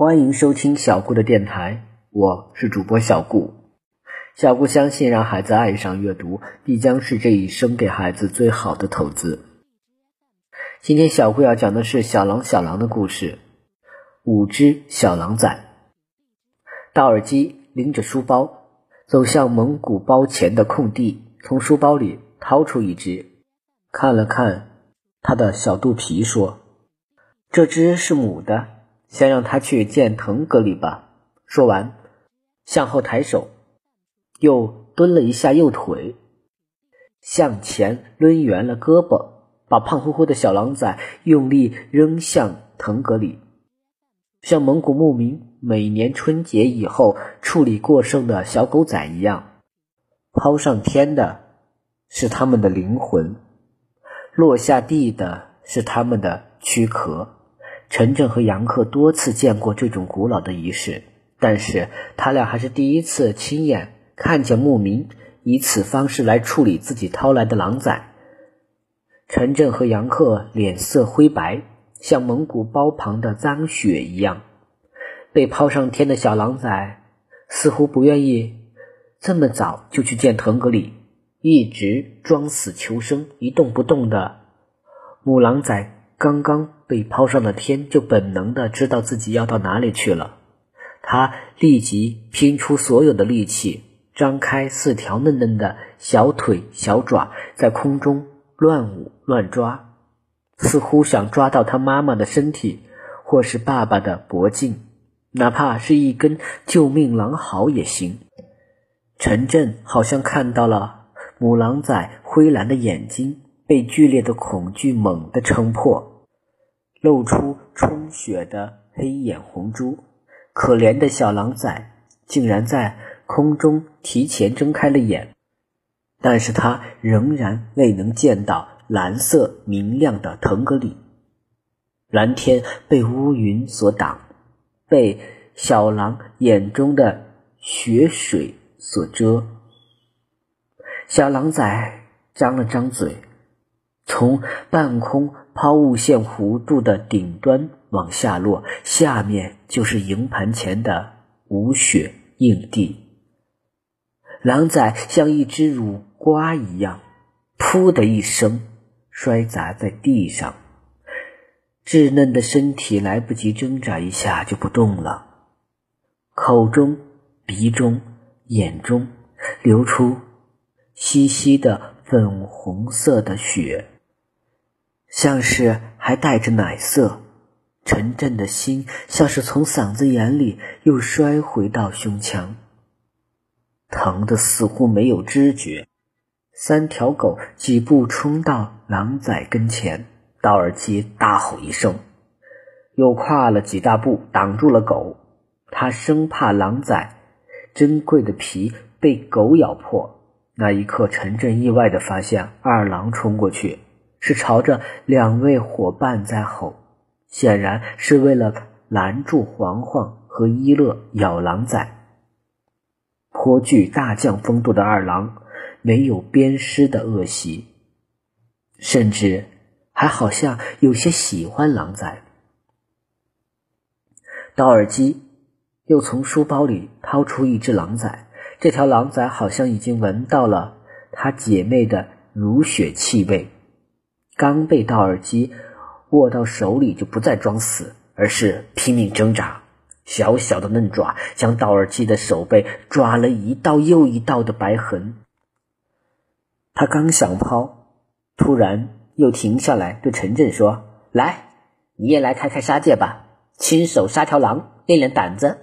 欢迎收听小顾的电台，我是主播小顾。小顾相信，让孩子爱上阅读，必将是这一生给孩子最好的投资。今天小顾要讲的是小狼小狼的故事。五只小狼崽。道尔基拎着书包走向蒙古包前的空地，从书包里掏出一只，看了看它的小肚皮，说：“这只是母的，先让他去见腾格里吧。”说完，向后抬手，又蹲了一下右腿，向前抡圆了胳膊，把胖乎乎的小狼崽用力扔向腾格里。像蒙古牧民每年春节以后处理过剩的小狗仔一样，抛上天的是他们的灵魂，落下地的是他们的躯壳。陈震和杨克多次见过这种古老的仪式，但是他俩还是第一次亲眼看见牧民以此方式来处理自己掏来的狼崽。陈震和杨克脸色灰白。像蒙古包旁的脏血一样，被抛上天的小狼崽似乎不愿意这么早就去见腾格里，一直装死求生，一动不动的。母狼崽刚刚被抛上了天，就本能的知道自己要到哪里去了。他立即拼出所有的力气，张开四条嫩嫩的小腿小爪，在空中乱舞乱抓。似乎想抓到他妈妈的身体，或是爸爸的脖颈，哪怕是一根救命狼毫也行。陈震好像看到了母狼崽灰蓝的眼睛被剧烈的恐惧猛地撑破，露出充血的黑眼红珠。可怜的小狼崽竟然在空中提前睁开了眼，但是他仍然未能见到。蓝色明亮的腾格里，蓝天被乌云所挡，被小狼眼中的血水所遮。小狼崽张了张嘴，从半空抛物线弧度的顶端往下落，下面就是营盘前的无雪硬地。狼崽像一只乳瓜一样，噗的一声。摔砸在地上，稚嫩的身体来不及挣扎一下就不动了，口中、鼻中、眼中流出稀稀的粉红色的血，像是还带着奶色。陈震的心像是从嗓子眼里又摔回到胸腔，疼的似乎没有知觉。三条狗几步冲到狼崽跟前，道尔基大吼一声，又跨了几大步挡住了狗。他生怕狼崽珍贵的皮被狗咬破。那一刻，陈震意外地发现，二狼冲过去是朝着两位伙伴在吼，显然是为了拦住黄黄和一乐咬狼崽。颇具大将风度的二郎。没有鞭尸的恶习，甚至还好像有些喜欢狼崽。道尔基又从书包里掏出一只狼崽，这条狼崽好像已经闻到了他姐妹的乳血气味，刚被道尔基握到手里，就不再装死，而是拼命挣扎，小小的嫩爪将道尔基的手背抓了一道又一道的白痕。他刚想抛，突然又停下来，对陈震说：“来，你也来开开杀戒吧，亲手杀条狼，练练胆子。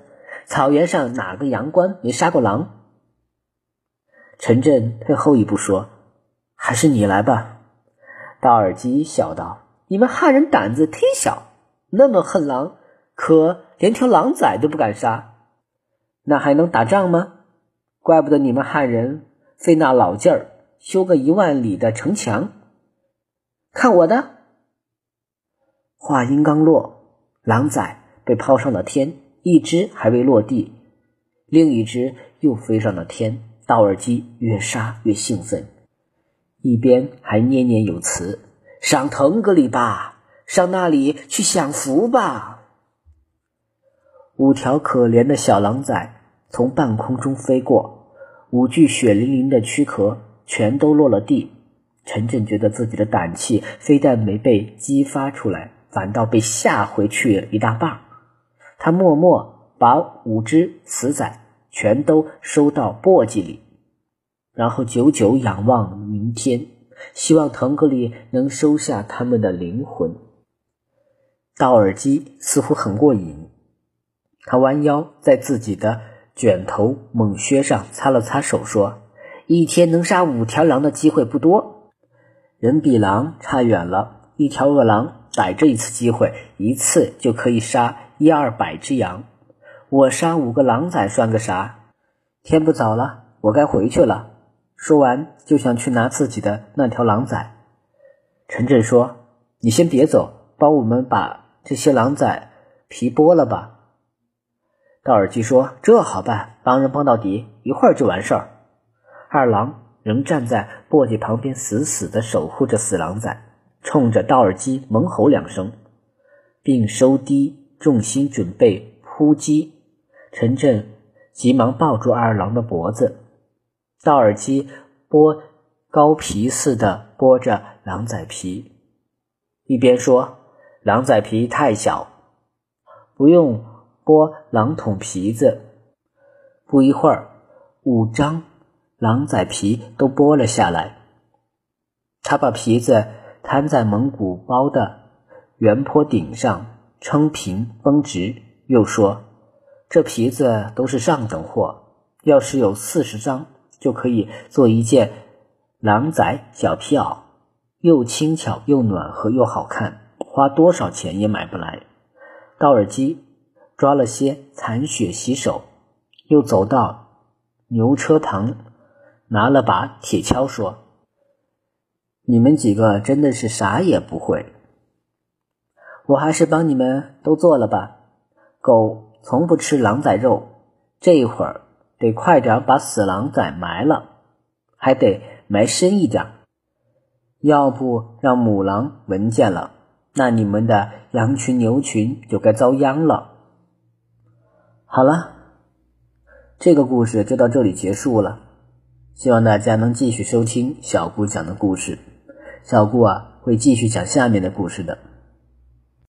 草原上哪个阳关没杀过狼？”陈震退后一步说：“还是你来吧。”大耳机笑道：“你们汉人胆子忒小，那么恨狼，可连条狼崽都不敢杀，那还能打仗吗？怪不得你们汉人费那老劲儿。”修个一万里的城墙，看我的！话音刚落，狼崽被抛上了天，一只还未落地，另一只又飞上了天。道尔基越杀越兴奋，一边还念念有词：“上腾格里吧，上那里去享福吧。”五条可怜的小狼崽从半空中飞过，五具血淋淋的躯壳全都落了地。陈震觉得自己的胆气非但没被激发出来，反倒被吓回去了一大半。他默默把五只死崽全都收到簸箕里，然后久久仰望明天，希望腾格里能收下他们的灵魂。道尔基似乎很过瘾。他弯腰在自己的卷头猛靴上擦了擦手，说：“一天能杀五条狼的机会不多，人比狼差远了。一条饿狼逮着一次机会，一次就可以杀一二百只羊。我杀五个狼崽算个啥？天不早了，我该回去了。”说完就想去拿自己的那条狼崽。陈震说：“你先别走，帮我们把这些狼崽皮剥了吧。”道尔基说：“这好办，帮人帮到底，一会儿就完事儿。”二郎仍站在簸箕旁边，死死的守护着死狼崽，冲着道尔基猛吼两声，并收低重心准备扑击。陈震急忙抱住二郎的脖子，道尔基剥羔皮似的剥着狼崽皮，一边说：“狼崽皮太小，不用。”剥狼桶皮子，不一会儿，五张狼崽皮都剥了下来。他把皮子摊在蒙古包的圆坡顶上，撑平绷直，又说：“这皮子都是上等货，要是有四十张，就可以做一件狼崽小皮袄，又轻巧又暖和又好看，花多少钱也买不来。”道尔基。抓了些残血洗手，又走到牛车旁，拿了把铁锹，说：“你们几个真的是啥也不会，我还是帮你们都做了吧。狗从不吃狼崽肉，这一会儿得快点把死狼崽埋了，还得埋深一点，要不让母狼闻见了，那你们的羊群牛群就该遭殃了。”好了，这个故事就到这里结束了。希望大家能继续收听小顾讲的故事。小顾啊，会继续讲下面的故事的。